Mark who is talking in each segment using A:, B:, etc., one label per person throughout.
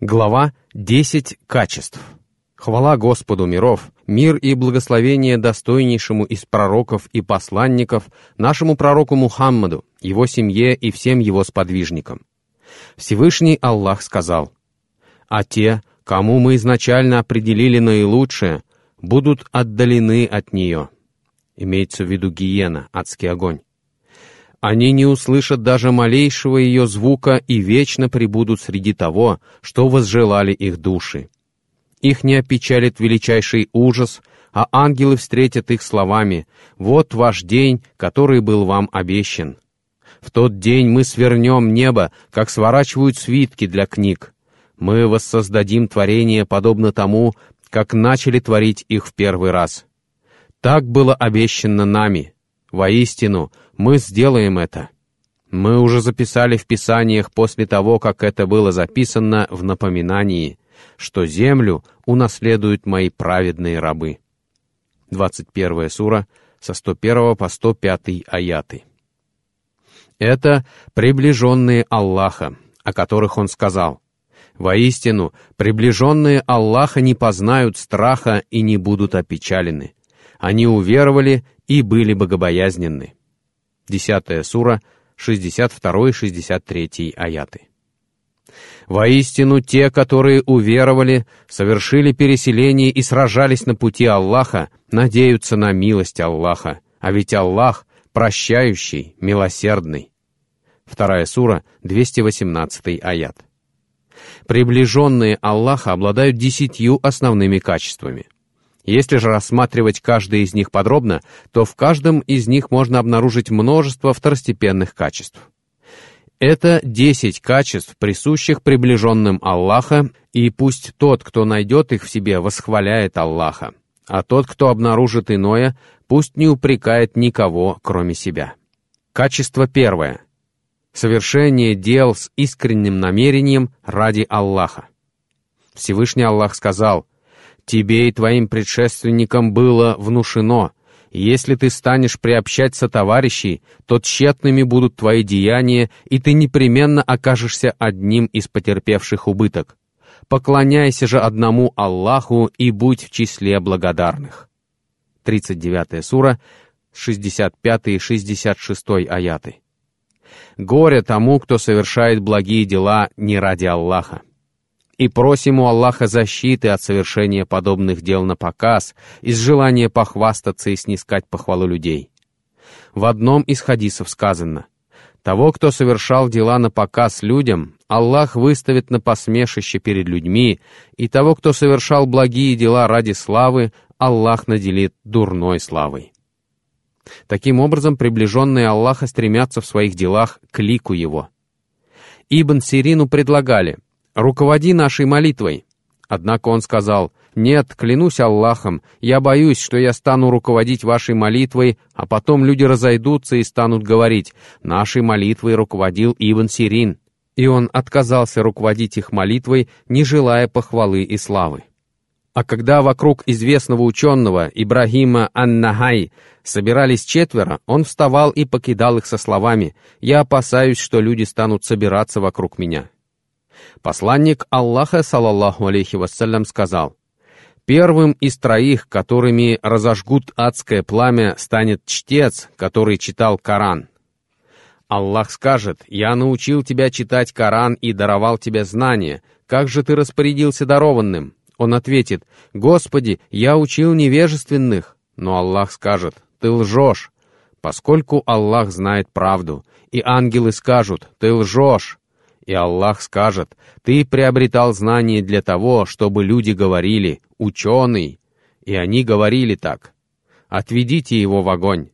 A: Глава 10 качеств. Хвала Господу миров, мир и благословение достойнейшему из пророков и посланников, нашему пророку Мухаммаду, его семье и всем его сподвижникам. Всевышний Аллах сказал, «А те, кому мы изначально определили наилучшее, будут отдалены от нее». Имеется в виду гиена, адский огонь. Они не услышат даже малейшего ее звука и вечно пребудут среди того, что возжелали их души. Их не опечалит величайший ужас, а ангелы встретят их словами «Вот ваш день, который был вам обещан». В тот день мы свернем небо, как сворачивают свитки для книг. Мы воссоздадим творение подобно тому, как начали творить их в первый раз. Так было обещано нами. Воистину, мы сделаем это. Мы уже записали в Писаниях после того, как это было записано в напоминании, что землю унаследуют мои праведные рабы. 21 сура, со 101 по 105 аяты. Это приближенные Аллаха, о которых он сказал. Воистину, приближенные Аллаха не познают страха и не будут опечалены. Они уверовали и были богобоязненны. 10 сура, 62-63 аяты. Воистину, те, которые уверовали, совершили переселение и сражались на пути Аллаха, надеются на милость Аллаха, а ведь Аллах прощающий, милосердный. Вторая сура, 218 аят. Приближенные Аллаха обладают десятью основными качествами — если же рассматривать каждый из них подробно, то в каждом из них можно обнаружить множество второстепенных качеств. Это десять качеств, присущих приближенным Аллаха, и пусть тот, кто найдет их в себе, восхваляет Аллаха, а тот, кто обнаружит иное, пусть не упрекает никого, кроме себя. Качество первое. Совершение дел с искренним намерением ради Аллаха. Всевышний Аллах сказал – Тебе и твоим предшественникам было внушено, если ты станешь приобщать товарищей, то тщетными будут твои деяния, и ты непременно окажешься одним из потерпевших убыток. Поклоняйся же одному Аллаху и будь в числе благодарных. 39 сура, 65 и 66 аяты. Горе тому, кто совершает благие дела не ради Аллаха и просим у Аллаха защиты от совершения подобных дел на показ, из желания похвастаться и снискать похвалу людей. В одном из хадисов сказано, «Того, кто совершал дела на показ людям, Аллах выставит на посмешище перед людьми, и того, кто совершал благие дела ради славы, Аллах наделит дурной славой». Таким образом, приближенные Аллаха стремятся в своих делах к лику Его. Ибн Сирину предлагали – руководи нашей молитвой». Однако он сказал, «Нет, клянусь Аллахом, я боюсь, что я стану руководить вашей молитвой, а потом люди разойдутся и станут говорить, нашей молитвой руководил Ибн Сирин». И он отказался руководить их молитвой, не желая похвалы и славы. А когда вокруг известного ученого Ибрагима Аннахай собирались четверо, он вставал и покидал их со словами «Я опасаюсь, что люди станут собираться вокруг меня». Посланник Аллаха, салаллаху алейхи вассалям, сказал, «Первым из троих, которыми разожгут адское пламя, станет чтец, который читал Коран». Аллах скажет, «Я научил тебя читать Коран и даровал тебе знания. Как же ты распорядился дарованным?» Он ответит, «Господи, я учил невежественных». Но Аллах скажет, «Ты лжешь». Поскольку Аллах знает правду, и ангелы скажут, «Ты лжешь», и Аллах скажет, «Ты приобретал знания для того, чтобы люди говорили, ученый». И они говорили так, «Отведите его в огонь».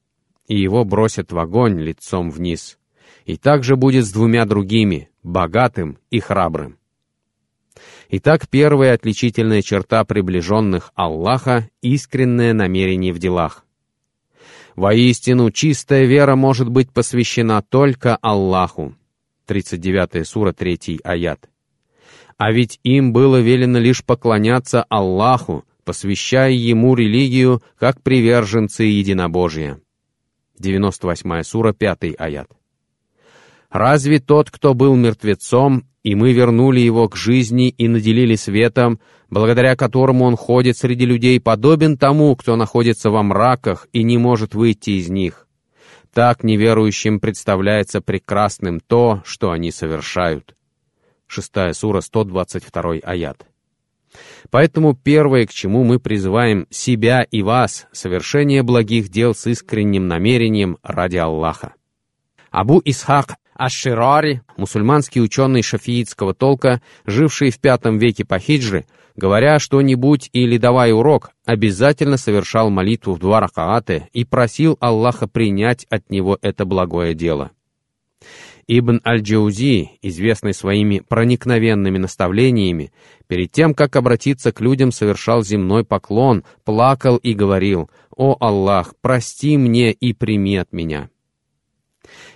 A: И его бросят в огонь лицом вниз. И так же будет с двумя другими, богатым и храбрым. Итак, первая отличительная черта приближенных Аллаха — искреннее намерение в делах. Воистину, чистая вера может быть посвящена только Аллаху, 39 сура, 3 аят. А ведь им было велено лишь поклоняться Аллаху, посвящая Ему религию как приверженцы единобожия. 98 сура, 5 аят. Разве тот, кто был мертвецом, и мы вернули его к жизни и наделили светом, благодаря которому он ходит среди людей, подобен тому, кто находится во мраках и не может выйти из них. Так неверующим представляется прекрасным то, что они совершают. Шестая сура, 122 аят. Поэтому первое, к чему мы призываем себя и вас, совершение благих дел с искренним намерением ради Аллаха. Абу Исхак Аш-Ширари, мусульманский ученый шафиитского толка, живший в пятом веке по хиджре, говоря что-нибудь или давая урок, обязательно совершал молитву в два ракааты и просил Аллаха принять от него это благое дело. Ибн Аль-Джаузи, известный своими проникновенными наставлениями, перед тем, как обратиться к людям, совершал земной поклон, плакал и говорил «О Аллах, прости мне и прими от меня».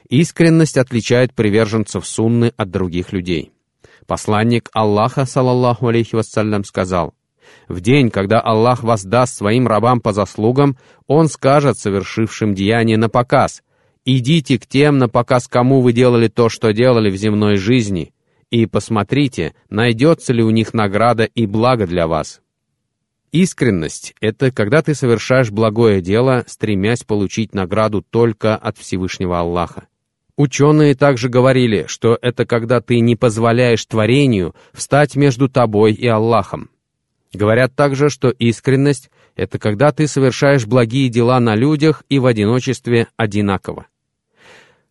A: Искренность отличает приверженцев сунны от других людей. Посланник Аллаха, салаллаху алейхи вассалям, сказал, «В день, когда Аллах воздаст своим рабам по заслугам, Он скажет совершившим деяние на показ, «Идите к тем, на показ кому вы делали то, что делали в земной жизни, и посмотрите, найдется ли у них награда и благо для вас». Искренность — это когда ты совершаешь благое дело, стремясь получить награду только от Всевышнего Аллаха. Ученые также говорили, что это когда ты не позволяешь творению встать между тобой и Аллахом. Говорят также, что искренность — это когда ты совершаешь благие дела на людях и в одиночестве одинаково.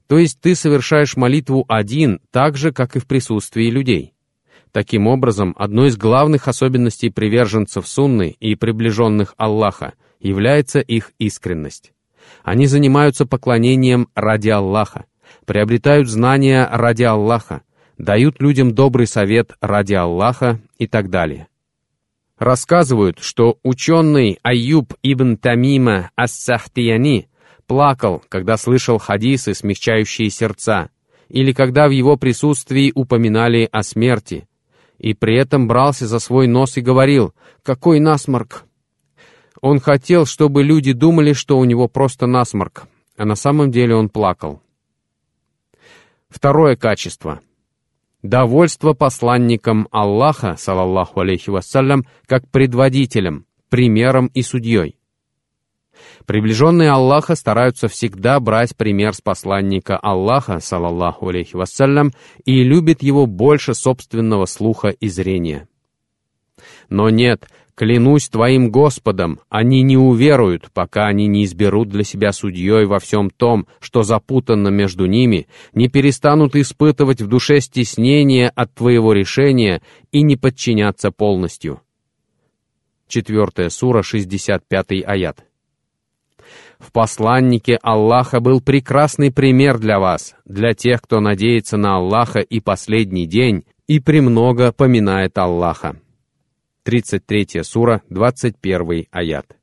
A: То есть ты совершаешь молитву один, так же, как и в присутствии людей. Таким образом, одной из главных особенностей приверженцев сунны и приближенных Аллаха является их искренность. Они занимаются поклонением ради Аллаха, приобретают знания ради Аллаха, дают людям добрый совет ради Аллаха и так далее. Рассказывают, что ученый Аюб ибн Тамима Ас-Сахтияни плакал, когда слышал хадисы, смягчающие сердца, или когда в его присутствии упоминали о смерти, и при этом брался за свой нос и говорил «Какой насморк!». Он хотел, чтобы люди думали, что у него просто насморк, а на самом деле он плакал. Второе качество. Довольство посланником Аллаха, салаллаху алейхи вассалям, как предводителем, примером и судьей. Приближенные Аллаха стараются всегда брать пример с посланника Аллаха, салаллаху алейхи вассалям, и любят его больше собственного слуха и зрения. Но нет, Клянусь твоим Господом, они не уверуют, пока они не изберут для себя судьей во всем том, что запутанно между ними, не перестанут испытывать в душе стеснение от твоего решения и не подчиняться полностью. Четвертая сура, 65 аят. В посланнике Аллаха был прекрасный пример для вас, для тех, кто надеется на Аллаха и последний день и премного поминает Аллаха. 33 сура, 21 аят.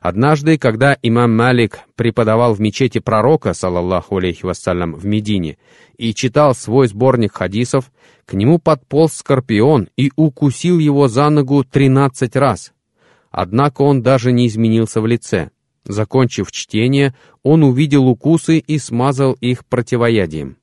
A: Однажды, когда имам Малик преподавал в мечети пророка, салаллаху алейхи вассалям, в Медине, и читал свой сборник хадисов, к нему подполз скорпион и укусил его за ногу тринадцать раз. Однако он даже не изменился в лице. Закончив чтение, он увидел укусы и смазал их противоядием.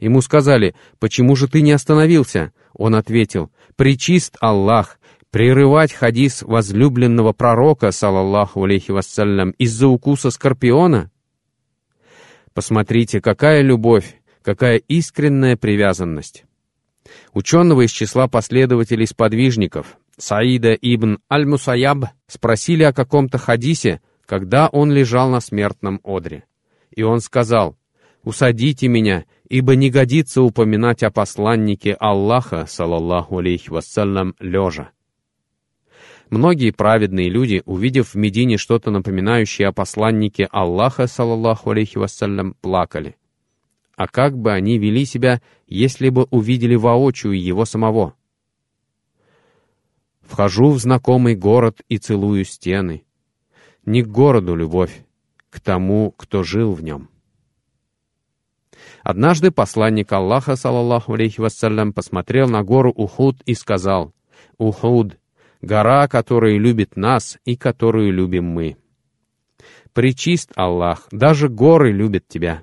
A: Ему сказали, «Почему же ты не остановился?» Он ответил, «Причист Аллах, прерывать хадис возлюбленного пророка, салаллаху алейхи вассалям, из-за укуса скорпиона? Посмотрите, какая любовь, какая искренняя привязанность. Ученого из числа последователей сподвижников, Саида ибн Аль-Мусаяб, спросили о каком-то хадисе, когда он лежал на смертном одре. И он сказал, «Усадите меня, ибо не годится упоминать о посланнике Аллаха, салаллаху алейхи вассалям, лежа». Многие праведные люди, увидев в Медине что-то напоминающее о посланнике Аллаха, салаллаху алейхи вассалям, плакали. А как бы они вели себя, если бы увидели воочию его самого? Вхожу в знакомый город и целую стены. Не к городу любовь, к тому, кто жил в нем. Однажды посланник Аллаха, салаллаху алейхи вассалям, посмотрел на гору Ухуд и сказал, «Ухуд, гора, которая любит нас и которую любим мы. Причист Аллах, даже горы любят тебя.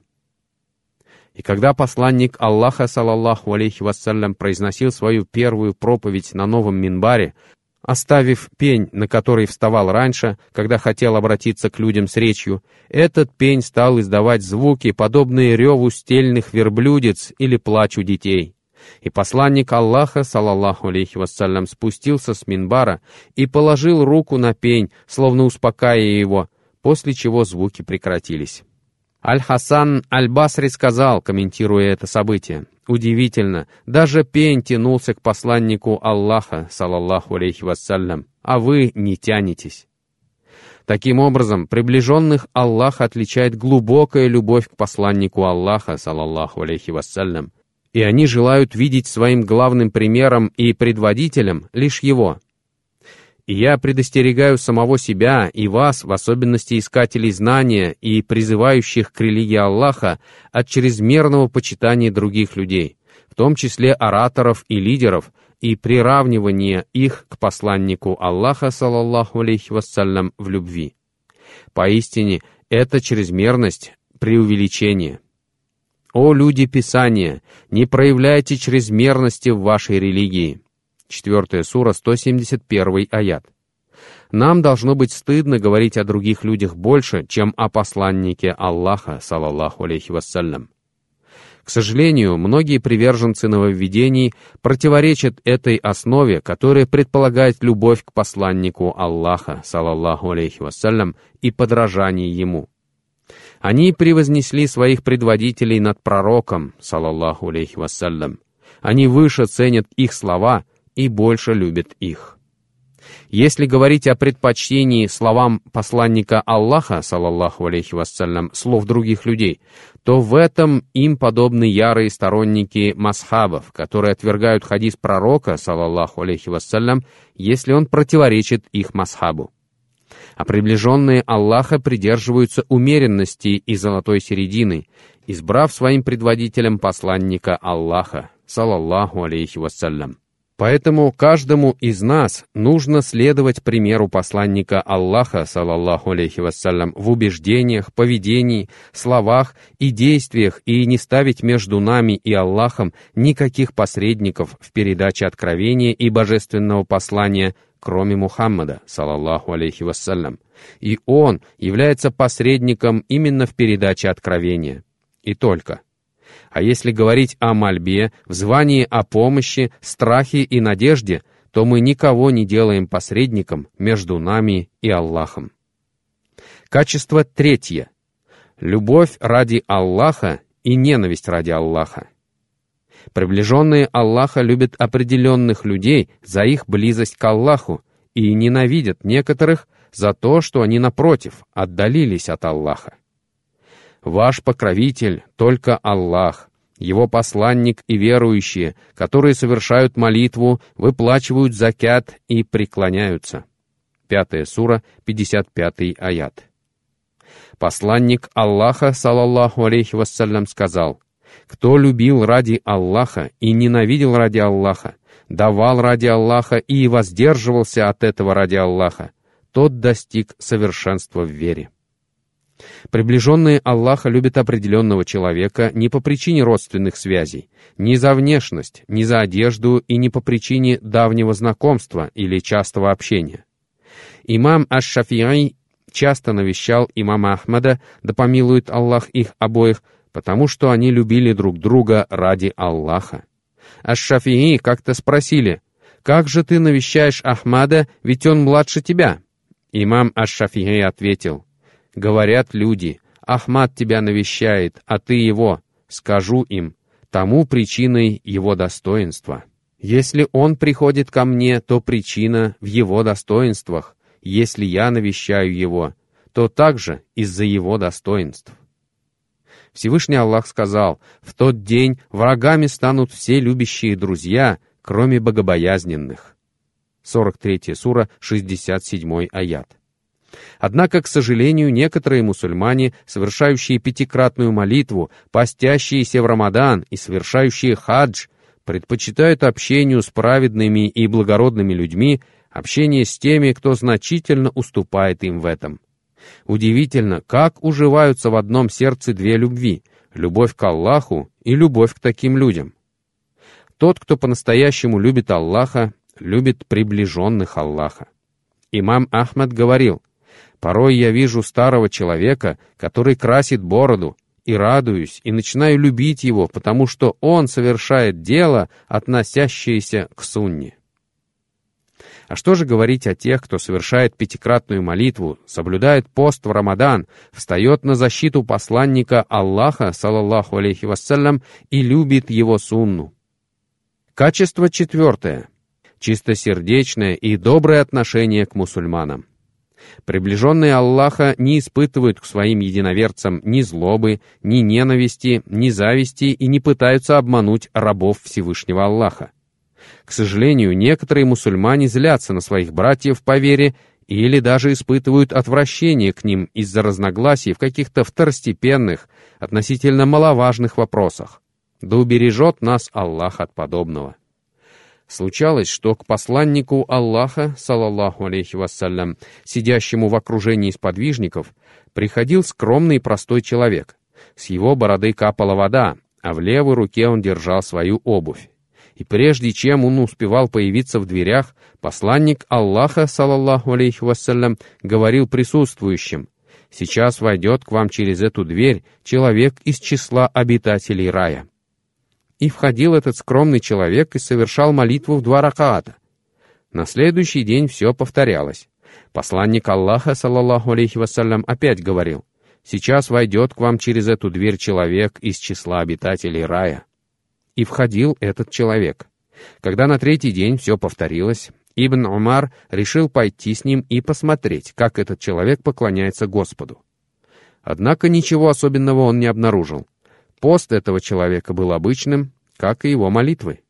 A: И когда посланник Аллаха, салаллаху алейхи вассалям, произносил свою первую проповедь на новом минбаре, оставив пень, на который вставал раньше, когда хотел обратиться к людям с речью, этот пень стал издавать звуки, подобные реву стельных верблюдец или плачу детей. И посланник Аллаха, салаллаху алейхи вассалям, спустился с минбара и положил руку на пень, словно успокаивая его, после чего звуки прекратились. Аль-Хасан Аль-Басри сказал, комментируя это событие, «Удивительно, даже пень тянулся к посланнику Аллаха, салаллаху алейхи вассалям, а вы не тянетесь». Таким образом, приближенных Аллаха отличает глубокая любовь к посланнику Аллаха, салаллаху алейхи вассалям, и они желают видеть своим главным примером и предводителем лишь его. Я предостерегаю самого себя и вас, в особенности искателей знания и призывающих к религии Аллаха, от чрезмерного почитания других людей, в том числе ораторов и лидеров, и приравнивания их к посланнику Аллаха, салаллаху алейхи вассалям, в любви. Поистине, это чрезмерность, преувеличение. «О люди Писания, не проявляйте чрезмерности в вашей религии». 4 сура, 171 аят. Нам должно быть стыдно говорить о других людях больше, чем о посланнике Аллаха, салаллаху алейхи вассалям. К сожалению, многие приверженцы нововведений противоречат этой основе, которая предполагает любовь к посланнику Аллаха, салаллаху алейхи вассалям, и подражание ему. Они превознесли своих предводителей над пророком, салаллаху алейхи вассалям. Они выше ценят их слова и больше любят их. Если говорить о предпочтении словам посланника Аллаха, салаллаху алейхи вассалям, слов других людей, то в этом им подобны ярые сторонники масхабов, которые отвергают хадис пророка, салаллаху алейхи вассалям, если он противоречит их масхабу а приближенные Аллаха придерживаются умеренности и золотой середины, избрав своим предводителем посланника Аллаха, салаллаху алейхи вассалям. Поэтому каждому из нас нужно следовать примеру посланника Аллаха, салаллаху алейхи вассалям, в убеждениях, поведении, словах и действиях и не ставить между нами и Аллахом никаких посредников в передаче откровения и божественного послания кроме Мухаммада, салаллаху алейхи вассалям, и он является посредником именно в передаче откровения. И только. А если говорить о мольбе, в звании о помощи, страхе и надежде, то мы никого не делаем посредником между нами и Аллахом. Качество третье. Любовь ради Аллаха и ненависть ради Аллаха. Приближенные Аллаха любят определенных людей за их близость к Аллаху и ненавидят некоторых за то, что они, напротив, отдалились от Аллаха. Ваш покровитель — только Аллах, его посланник и верующие, которые совершают молитву, выплачивают закят и преклоняются. Пятая сура, 55 аят. Посланник Аллаха, салаллаху алейхи вассалям, сказал, кто любил ради Аллаха и ненавидел ради Аллаха, давал ради Аллаха и воздерживался от этого ради Аллаха, тот достиг совершенства в вере. Приближенные Аллаха любят определенного человека не по причине родственных связей, не за внешность, не за одежду и не по причине давнего знакомства или частого общения. Имам Аш-Шафиай часто навещал имама Ахмада, да помилует Аллах их обоих, потому что они любили друг друга ради Аллаха. Аш-Шафии как-то спросили, «Как же ты навещаешь Ахмада, ведь он младше тебя?» Имам Аш-Шафии ответил, «Говорят люди, Ахмад тебя навещает, а ты его. Скажу им, тому причиной его достоинства. Если он приходит ко мне, то причина в его достоинствах. Если я навещаю его, то также из-за его достоинств. Всевышний Аллах сказал, «В тот день врагами станут все любящие друзья, кроме богобоязненных». 43 сура, 67 аят. Однако, к сожалению, некоторые мусульмане, совершающие пятикратную молитву, постящиеся в Рамадан и совершающие хадж, предпочитают общению с праведными и благородными людьми общение с теми, кто значительно уступает им в этом. Удивительно, как уживаются в одном сердце две любви — любовь к Аллаху и любовь к таким людям. Тот, кто по-настоящему любит Аллаха, любит приближенных Аллаха. Имам Ахмад говорил, «Порой я вижу старого человека, который красит бороду, и радуюсь, и начинаю любить его, потому что он совершает дело, относящееся к сунне». А что же говорить о тех, кто совершает пятикратную молитву, соблюдает пост в Рамадан, встает на защиту посланника Аллаха, салаллаху алейхи вассалям, и любит его сунну? Качество четвертое. Чистосердечное и доброе отношение к мусульманам. Приближенные Аллаха не испытывают к своим единоверцам ни злобы, ни ненависти, ни зависти и не пытаются обмануть рабов Всевышнего Аллаха. К сожалению, некоторые мусульмане злятся на своих братьев по вере или даже испытывают отвращение к ним из-за разногласий в каких-то второстепенных, относительно маловажных вопросах. Да убережет нас Аллах от подобного. Случалось, что к посланнику Аллаха, салаллаху алейхи вассалям, сидящему в окружении сподвижников, приходил скромный и простой человек. С его бороды капала вода, а в левой руке он держал свою обувь и прежде чем он успевал появиться в дверях, посланник Аллаха, салаллаху алейхи вассалям, говорил присутствующим, «Сейчас войдет к вам через эту дверь человек из числа обитателей рая». И входил этот скромный человек и совершал молитву в два ракаата. На следующий день все повторялось. Посланник Аллаха, салаллаху алейхи вассалям, опять говорил, «Сейчас войдет к вам через эту дверь человек из числа обитателей рая». И входил этот человек. Когда на третий день все повторилось, Ибн Умар решил пойти с ним и посмотреть, как этот человек поклоняется Господу. Однако ничего особенного он не обнаружил. Пост этого человека был обычным, как и его молитвы.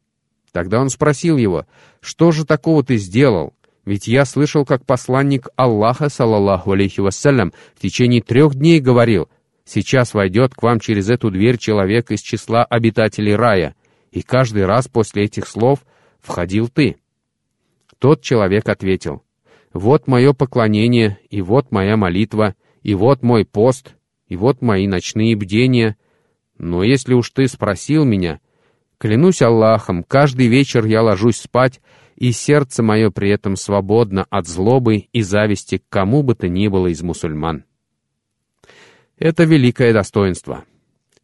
A: Тогда он спросил его, «Что же такого ты сделал? Ведь я слышал, как посланник Аллаха, салаллаху алейхи вассалям, в течение трех дней говорил, Сейчас войдет к вам через эту дверь человек из числа обитателей рая, и каждый раз после этих слов входил ты». Тот человек ответил, «Вот мое поклонение, и вот моя молитва, и вот мой пост, и вот мои ночные бдения. Но если уж ты спросил меня, клянусь Аллахом, каждый вечер я ложусь спать, и сердце мое при этом свободно от злобы и зависти к кому бы то ни было из мусульман». Это великое достоинство.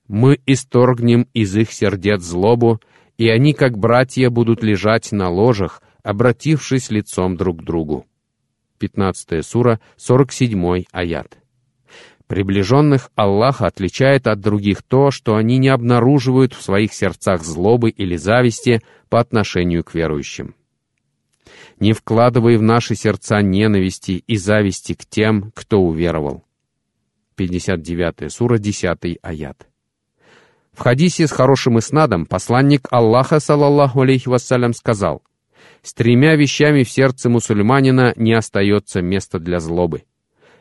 A: Мы исторгнем из их сердец злобу, и они, как братья, будут лежать на ложах, обратившись лицом друг к другу. 15 сура, 47 аят. Приближенных Аллаха отличает от других то, что они не обнаруживают в своих сердцах злобы или зависти по отношению к верующим. Не вкладывай в наши сердца ненависти и зависти к тем, кто уверовал. 59 сура, 10 аят. В хадисе с хорошим иснадом посланник Аллаха, салаллаху алейхи вассалям, сказал, «С тремя вещами в сердце мусульманина не остается места для злобы.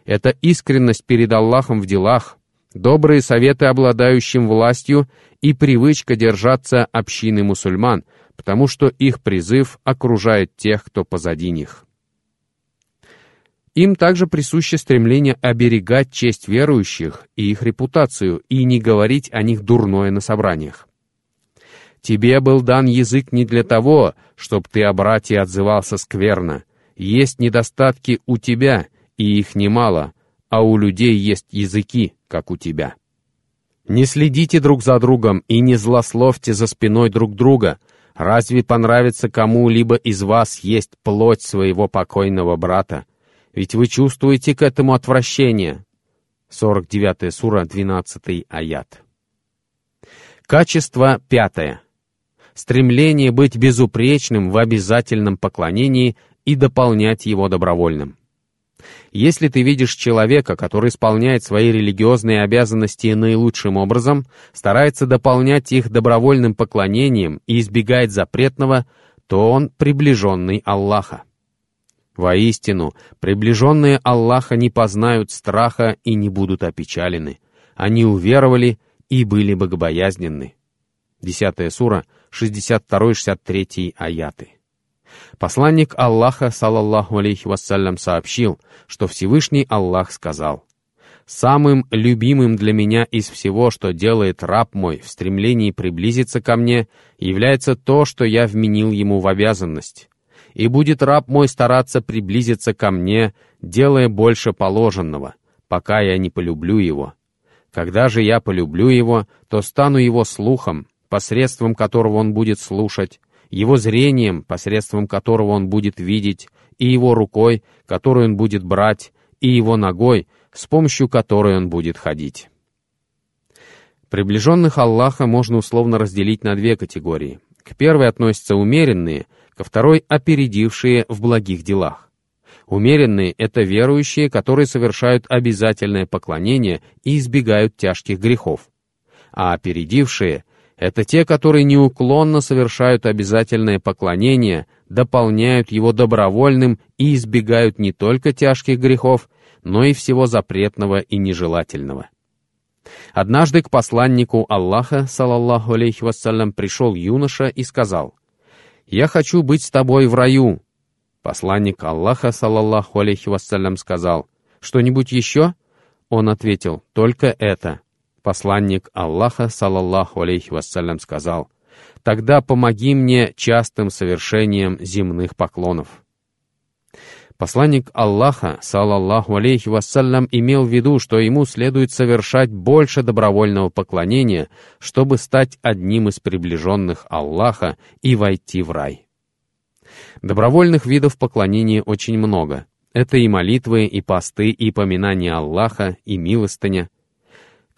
A: Это искренность перед Аллахом в делах, добрые советы обладающим властью и привычка держаться общины мусульман, потому что их призыв окружает тех, кто позади них». Им также присуще стремление оберегать честь верующих и их репутацию и не говорить о них дурное на собраниях. Тебе был дан язык не для того, чтобы ты о брате отзывался скверно. Есть недостатки у тебя, и их немало, а у людей есть языки, как у тебя. Не следите друг за другом и не злословьте за спиной друг друга. Разве понравится кому-либо из вас есть плоть своего покойного брата? ведь вы чувствуете к этому отвращение. 49 сура, 12 аят. Качество пятое. Стремление быть безупречным в обязательном поклонении и дополнять его добровольным. Если ты видишь человека, который исполняет свои религиозные обязанности наилучшим образом, старается дополнять их добровольным поклонением и избегает запретного, то он приближенный Аллаха. Воистину, приближенные Аллаха не познают страха и не будут опечалены. Они уверовали и были богобоязненны. Десятая сура, 62-63 аяты. Посланник Аллаха, салаллаху алейхи вассалям, сообщил, что Всевышний Аллах сказал, Самым любимым для меня из всего, что делает раб мой в стремлении приблизиться ко мне, является то, что я вменил ему в обязанность. И будет раб мой стараться приблизиться ко мне, делая больше положенного, пока я не полюблю его. Когда же я полюблю его, то стану его слухом, посредством которого он будет слушать, его зрением, посредством которого он будет видеть, и его рукой, которую он будет брать, и его ногой, с помощью которой он будет ходить. Приближенных Аллаха можно условно разделить на две категории. К первой относятся умеренные, ко второй — опередившие в благих делах. Умеренные — это верующие, которые совершают обязательное поклонение и избегают тяжких грехов. А опередившие — это те, которые неуклонно совершают обязательное поклонение, дополняют его добровольным и избегают не только тяжких грехов, но и всего запретного и нежелательного. Однажды к посланнику Аллаха, салаллаху алейхи вассалям, пришел юноша и сказал, «Я хочу быть с тобой в раю». Посланник Аллаха, салаллаху алейхи вассалям, сказал, «Что-нибудь еще?» Он ответил, «Только это». Посланник Аллаха, салаллаху алейхи вассалям, сказал, «Тогда помоги мне частым совершением земных поклонов». Посланник Аллаха, салаллаху алейхи вассалям, имел в виду, что ему следует совершать больше добровольного поклонения, чтобы стать одним из приближенных Аллаха и войти в рай. Добровольных видов поклонения очень много. Это и молитвы, и посты, и поминания Аллаха, и милостыня.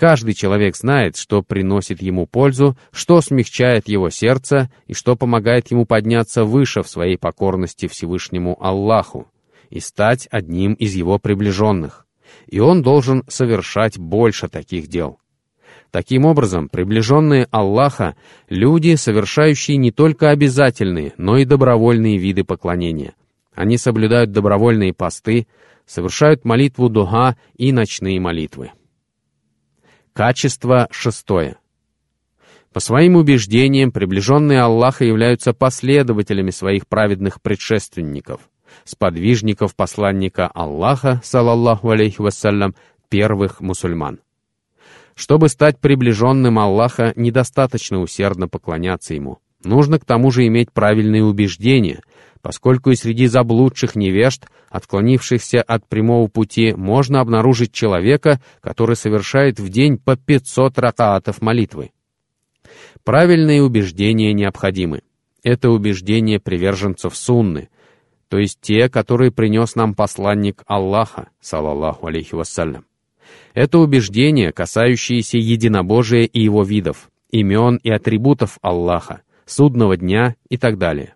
A: Каждый человек знает, что приносит ему пользу, что смягчает его сердце и что помогает ему подняться выше в своей покорности Всевышнему Аллаху и стать одним из его приближенных, и он должен совершать больше таких дел. Таким образом, приближенные Аллаха — люди, совершающие не только обязательные, но и добровольные виды поклонения. Они соблюдают добровольные посты, совершают молитву духа и ночные молитвы. Качество шестое. По своим убеждениям, приближенные Аллаха являются последователями своих праведных предшественников сподвижников посланника Аллаха, салаллаху алейхи вассалям, первых мусульман. Чтобы стать приближенным Аллаха, недостаточно усердно поклоняться Ему. Нужно к тому же иметь правильные убеждения, поскольку и среди заблудших невежд, отклонившихся от прямого пути, можно обнаружить человека, который совершает в день по 500 ракаатов молитвы. Правильные убеждения необходимы. Это убеждение приверженцев сунны, то есть те, которые принес нам посланник Аллаха, салаллаху алейхи вассалям. Это убеждения, касающиеся единобожия и его видов, имен и атрибутов Аллаха, судного дня и так далее.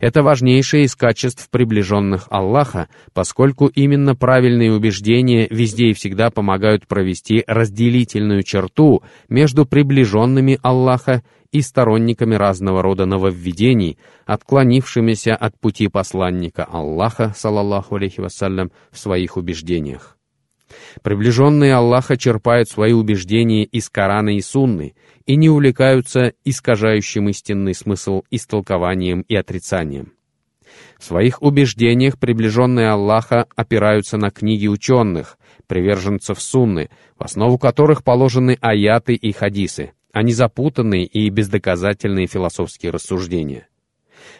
A: Это важнейшее из качеств приближенных Аллаха, поскольку именно правильные убеждения везде и всегда помогают провести разделительную черту между приближенными Аллаха и сторонниками разного рода нововведений, отклонившимися от пути посланника Аллаха, салаллаху алейхи вассалям, в своих убеждениях. Приближенные Аллаха черпают свои убеждения из Корана и Сунны и не увлекаются искажающим истинный смысл истолкованием и отрицанием. В своих убеждениях приближенные Аллаха опираются на книги ученых, приверженцев Сунны, в основу которых положены аяты и хадисы, а не запутанные и бездоказательные философские рассуждения.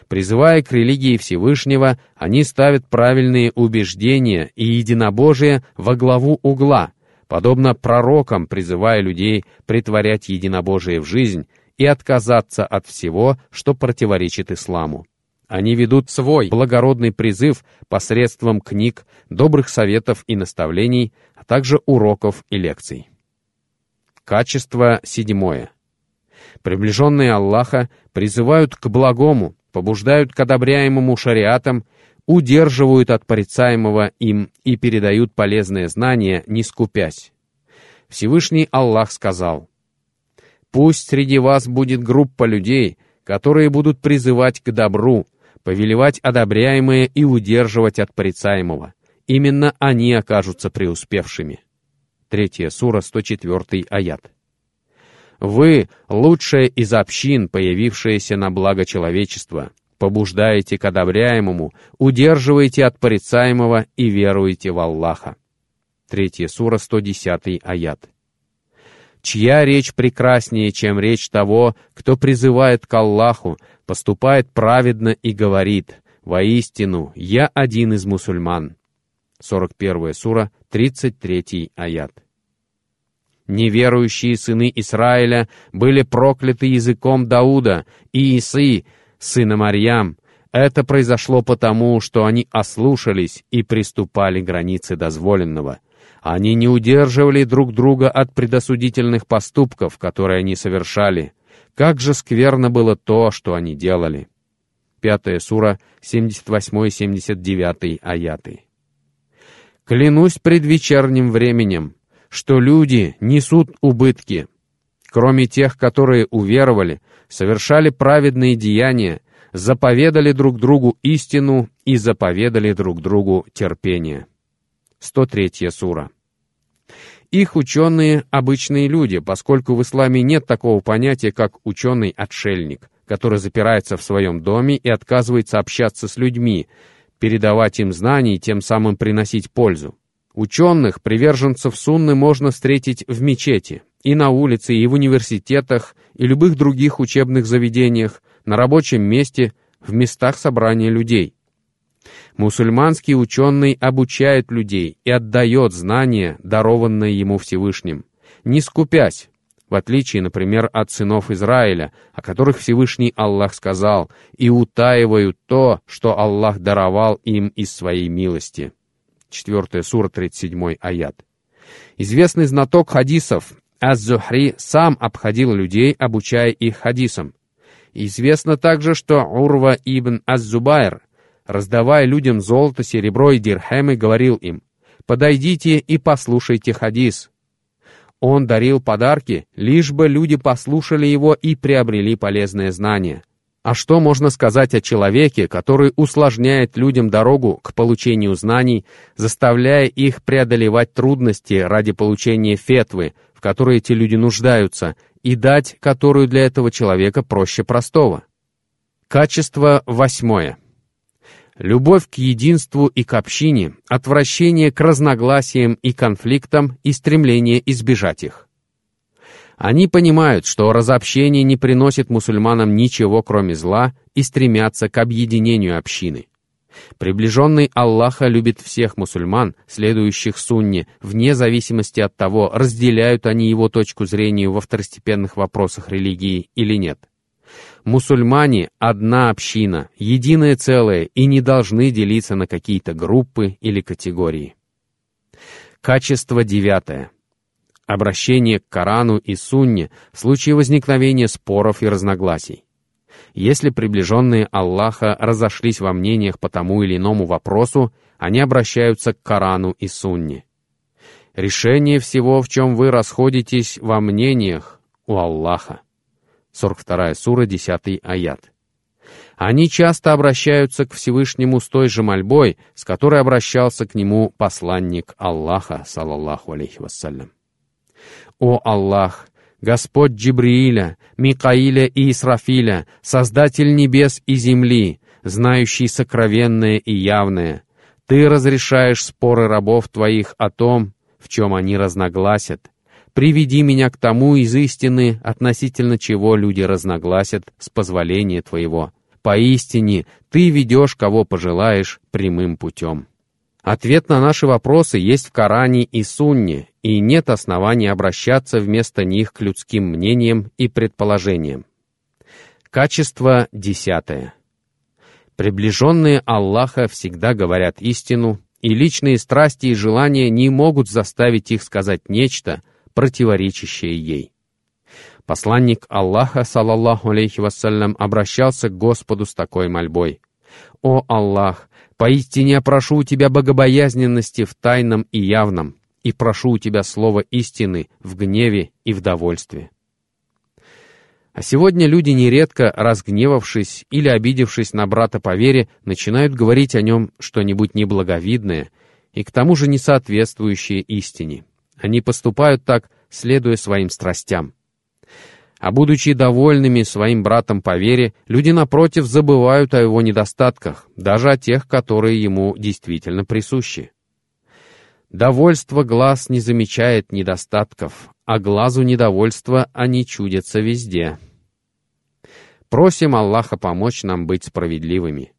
A: Призывая к религии Всевышнего, они ставят правильные убеждения и единобожие во главу угла, подобно пророкам, призывая людей притворять единобожие в жизнь и отказаться от всего, что противоречит исламу. Они ведут свой благородный призыв посредством книг, добрых советов и наставлений, а также уроков и лекций. Качество седьмое. Приближенные Аллаха призывают к благому, побуждают к одобряемому шариатам, удерживают от порицаемого им и передают полезные знания, не скупясь. Всевышний Аллах сказал, «Пусть среди вас будет группа людей, которые будут призывать к добру, повелевать одобряемое и удерживать от порицаемого. Именно они окажутся преуспевшими». Третья сура, 104 аят. Вы — лучшая из общин, появившаяся на благо человечества. Побуждаете к одобряемому, удерживаете от порицаемого и веруете в Аллаха. Третья сура, 110 аят. Чья речь прекраснее, чем речь того, кто призывает к Аллаху, поступает праведно и говорит, «Воистину, я один из мусульман». 41 сура, 33 аят. Неверующие сыны Израиля были прокляты языком Дауда и Исы, сына Марьям. Это произошло потому, что они ослушались и приступали границы дозволенного. Они не удерживали друг друга от предосудительных поступков, которые они совершали. Как же скверно было то, что они делали. Пятая сура, 78-79 аяты. «Клянусь предвечерним временем, что люди несут убытки, кроме тех, которые уверовали, совершали праведные деяния, заповедали друг другу истину и заповедали друг другу терпение». 103 сура. Их ученые — обычные люди, поскольку в исламе нет такого понятия, как ученый-отшельник, который запирается в своем доме и отказывается общаться с людьми, передавать им знания и тем самым приносить пользу. Ученых, приверженцев сунны можно встретить в мечети, и на улице, и в университетах, и любых других учебных заведениях, на рабочем месте, в местах собрания людей. Мусульманский ученый обучает людей и отдает знания, дарованные ему Всевышним, не скупясь, в отличие, например, от сынов Израиля, о которых Всевышний Аллах сказал, и утаивают то, что Аллах даровал им из своей милости. 4 сура, 37 аят. Известный знаток хадисов Аз-Зухри сам обходил людей, обучая их хадисам. Известно также, что Урва ибн Az-Зубайр раздавая людям золото, серебро и дирхемы, говорил им, «Подойдите и послушайте хадис». Он дарил подарки, лишь бы люди послушали его и приобрели полезное знание. А что можно сказать о человеке, который усложняет людям дорогу к получению знаний, заставляя их преодолевать трудности ради получения фетвы, в которой эти люди нуждаются, и дать которую для этого человека проще простого? Качество восьмое любовь к единству и к общине, отвращение к разногласиям и конфликтам и стремление избежать их. Они понимают, что разобщение не приносит мусульманам ничего, кроме зла, и стремятся к объединению общины. Приближенный Аллаха любит всех мусульман, следующих сунне, вне зависимости от того, разделяют они его точку зрения во второстепенных вопросах религии или нет. Мусульмане — одна община, единое целое и не должны делиться на какие-то группы или категории. Качество девятое. Обращение к Корану и Сунне в случае возникновения споров и разногласий. Если приближенные Аллаха разошлись во мнениях по тому или иному вопросу, они обращаются к Корану и Сунне. Решение всего, в чем вы расходитесь во мнениях, у Аллаха. 42 сура, 10 аят. Они часто обращаются к Всевышнему с той же мольбой, с которой обращался к нему посланник Аллаха, салаллаху алейхи вассалям. «О Аллах, Господь Джибрииля, Микаиля и Исрафиля, Создатель небес и земли, знающий сокровенное и явное, Ты разрешаешь споры рабов Твоих о том, в чем они разногласят, приведи меня к тому из истины, относительно чего люди разногласят с позволения Твоего. Поистине, Ты ведешь, кого пожелаешь, прямым путем. Ответ на наши вопросы есть в Коране и Сунне, и нет оснований обращаться вместо них к людским мнениям и предположениям. Качество десятое. Приближенные Аллаха всегда говорят истину, и личные страсти и желания не могут заставить их сказать нечто — противоречащее ей. Посланник Аллаха, салаллаху алейхи вассалям, обращался к Господу с такой мольбой. «О Аллах, поистине прошу у Тебя богобоязненности в тайном и явном, и прошу у Тебя слова истины в гневе и в довольстве». А сегодня люди, нередко разгневавшись или обидевшись на брата по вере, начинают говорить о нем что-нибудь неблаговидное и к тому же несоответствующее истине. Они поступают так, следуя своим страстям. А будучи довольными своим братом по вере, люди, напротив, забывают о его недостатках, даже о тех, которые ему действительно присущи. Довольство глаз не замечает недостатков, а глазу недовольства они чудятся везде. Просим Аллаха помочь нам быть справедливыми.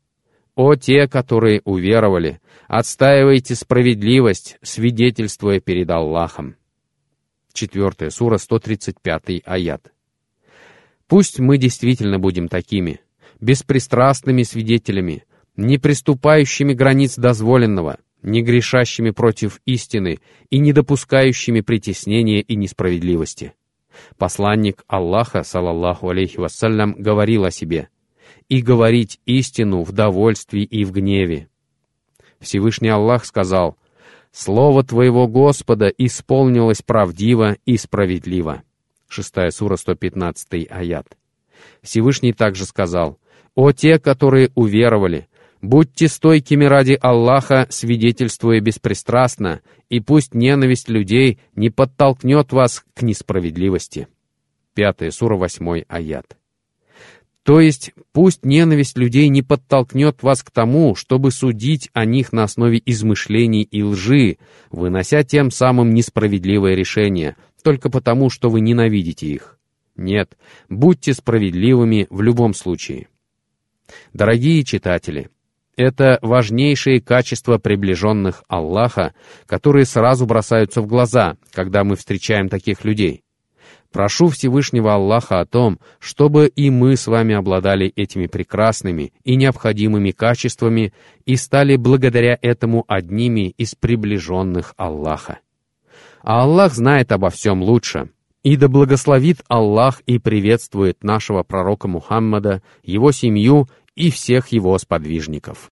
A: О те, которые уверовали, отстаивайте справедливость, свидетельствуя перед Аллахом. 4 сура, 135 аят. Пусть мы действительно будем такими, беспристрастными свидетелями, не приступающими границ дозволенного, не грешащими против истины и не допускающими притеснения и несправедливости. Посланник Аллаха, салаллаху алейхи вассалям, говорил о себе «И говорить истину в довольстве и в гневе». Всевышний Аллах сказал «Слово твоего Господа исполнилось правдиво и справедливо». 6 сура 115 аят. Всевышний также сказал «О те, которые уверовали, Будьте стойкими ради Аллаха, свидетельствуя беспристрастно, и пусть ненависть людей не подтолкнет вас к несправедливости. 5 сура 8 аят. То есть, пусть ненависть людей не подтолкнет вас к тому, чтобы судить о них на основе измышлений и лжи, вынося тем самым несправедливое решение, только потому, что вы ненавидите их. Нет, будьте справедливыми в любом случае. Дорогие читатели, это важнейшие качества приближенных Аллаха, которые сразу бросаются в глаза, когда мы встречаем таких людей. Прошу Всевышнего Аллаха о том, чтобы и мы с вами обладали этими прекрасными и необходимыми качествами и стали благодаря этому одними из приближенных Аллаха. А Аллах знает обо всем лучше. И да благословит Аллах и приветствует нашего пророка Мухаммада, его семью и всех его сподвижников.